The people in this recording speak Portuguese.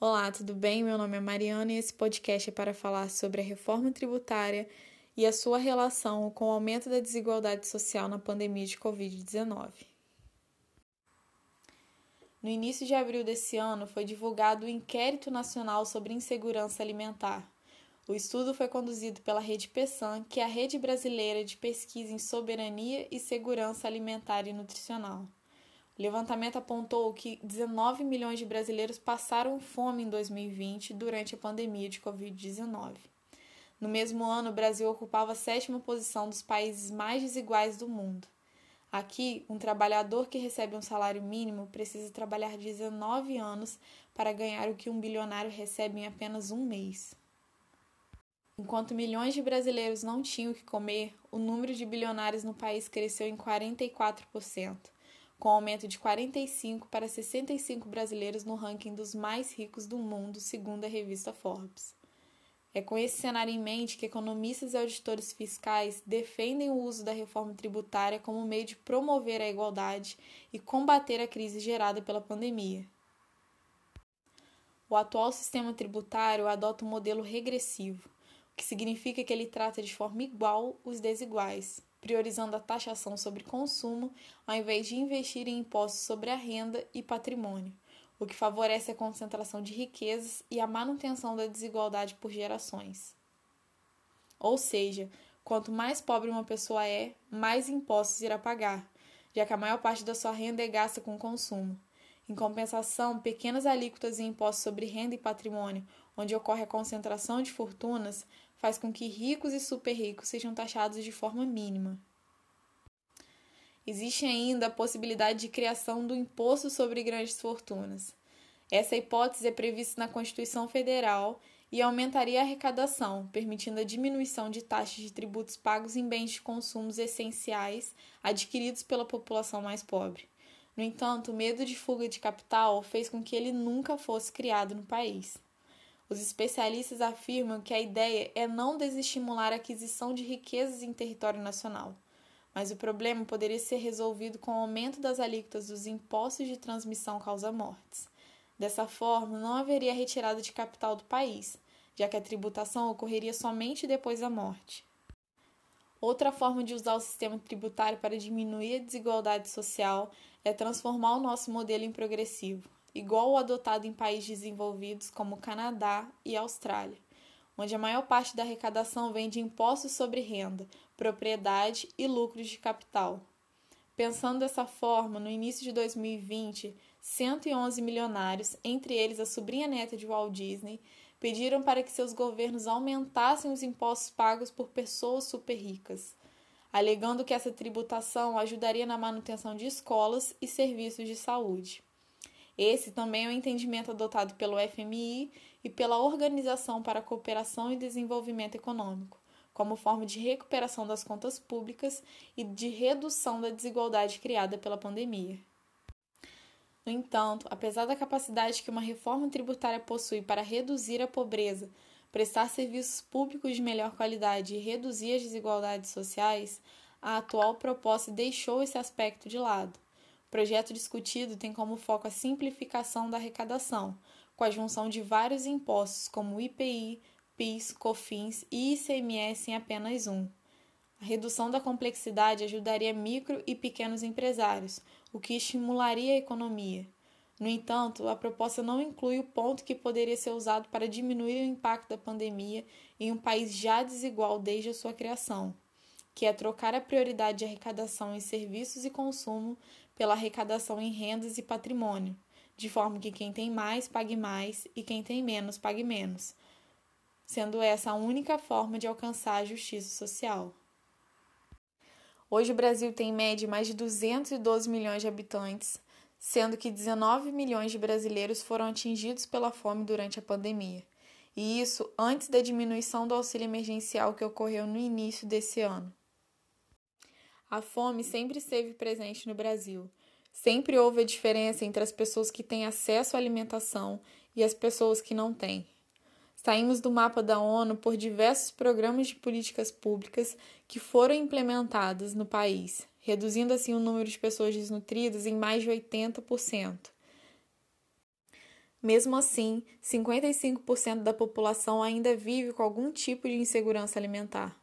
Olá, tudo bem? Meu nome é Mariana e esse podcast é para falar sobre a reforma tributária e a sua relação com o aumento da desigualdade social na pandemia de Covid-19. No início de abril desse ano, foi divulgado o Inquérito Nacional sobre Insegurança Alimentar. O estudo foi conduzido pela Rede PESAN, que é a rede brasileira de pesquisa em soberania e segurança alimentar e nutricional. O levantamento apontou que 19 milhões de brasileiros passaram fome em 2020 durante a pandemia de Covid-19. No mesmo ano, o Brasil ocupava a sétima posição dos países mais desiguais do mundo. Aqui, um trabalhador que recebe um salário mínimo precisa trabalhar 19 anos para ganhar o que um bilionário recebe em apenas um mês. Enquanto milhões de brasileiros não tinham o que comer, o número de bilionários no país cresceu em 44% com aumento de 45 para 65 brasileiros no ranking dos mais ricos do mundo, segundo a revista Forbes. É com esse cenário em mente que economistas e auditores fiscais defendem o uso da reforma tributária como meio de promover a igualdade e combater a crise gerada pela pandemia. O atual sistema tributário adota um modelo regressivo, o que significa que ele trata de forma igual os desiguais, priorizando a taxação sobre consumo ao invés de investir em impostos sobre a renda e patrimônio, o que favorece a concentração de riquezas e a manutenção da desigualdade por gerações. Ou seja, quanto mais pobre uma pessoa é, mais impostos irá pagar, já que a maior parte da sua renda é gasta com consumo. Em compensação, pequenas alíquotas em impostos sobre renda e patrimônio, onde ocorre a concentração de fortunas, faz com que ricos e super ricos sejam taxados de forma mínima. Existe ainda a possibilidade de criação do imposto sobre grandes fortunas. Essa hipótese é prevista na Constituição Federal e aumentaria a arrecadação, permitindo a diminuição de taxas de tributos pagos em bens de consumos essenciais adquiridos pela população mais pobre. No entanto, o medo de fuga de capital fez com que ele nunca fosse criado no país. Os especialistas afirmam que a ideia é não desestimular a aquisição de riquezas em território nacional, mas o problema poderia ser resolvido com o aumento das alíquotas dos impostos de transmissão causa-mortes. Dessa forma, não haveria retirada de capital do país, já que a tributação ocorreria somente depois da morte. Outra forma de usar o sistema tributário para diminuir a desigualdade social é transformar o nosso modelo em progressivo igual o adotado em países desenvolvidos como Canadá e Austrália, onde a maior parte da arrecadação vem de impostos sobre renda, propriedade e lucros de capital. Pensando dessa forma, no início de 2020, 111 milionários, entre eles a sobrinha neta de Walt Disney, pediram para que seus governos aumentassem os impostos pagos por pessoas super ricas, alegando que essa tributação ajudaria na manutenção de escolas e serviços de saúde. Esse também é o entendimento adotado pelo FMI e pela Organização para a Cooperação e Desenvolvimento Econômico, como forma de recuperação das contas públicas e de redução da desigualdade criada pela pandemia. No entanto, apesar da capacidade que uma reforma tributária possui para reduzir a pobreza, prestar serviços públicos de melhor qualidade e reduzir as desigualdades sociais, a atual proposta deixou esse aspecto de lado o projeto discutido tem como foco a simplificação da arrecadação, com a junção de vários impostos como IPI, PIS, COFINS e ICMS em apenas um. A redução da complexidade ajudaria micro e pequenos empresários, o que estimularia a economia. No entanto, a proposta não inclui o ponto que poderia ser usado para diminuir o impacto da pandemia em um país já desigual desde a sua criação, que é trocar a prioridade de arrecadação em serviços e consumo pela arrecadação em rendas e patrimônio, de forma que quem tem mais pague mais e quem tem menos pague menos, sendo essa a única forma de alcançar a justiça social. Hoje o Brasil tem em média mais de 212 milhões de habitantes, sendo que 19 milhões de brasileiros foram atingidos pela fome durante a pandemia. E isso antes da diminuição do auxílio emergencial que ocorreu no início desse ano. A fome sempre esteve presente no Brasil. Sempre houve a diferença entre as pessoas que têm acesso à alimentação e as pessoas que não têm. Saímos do mapa da ONU por diversos programas de políticas públicas que foram implementados no país, reduzindo assim o número de pessoas desnutridas em mais de 80%. Mesmo assim, 55% da população ainda vive com algum tipo de insegurança alimentar.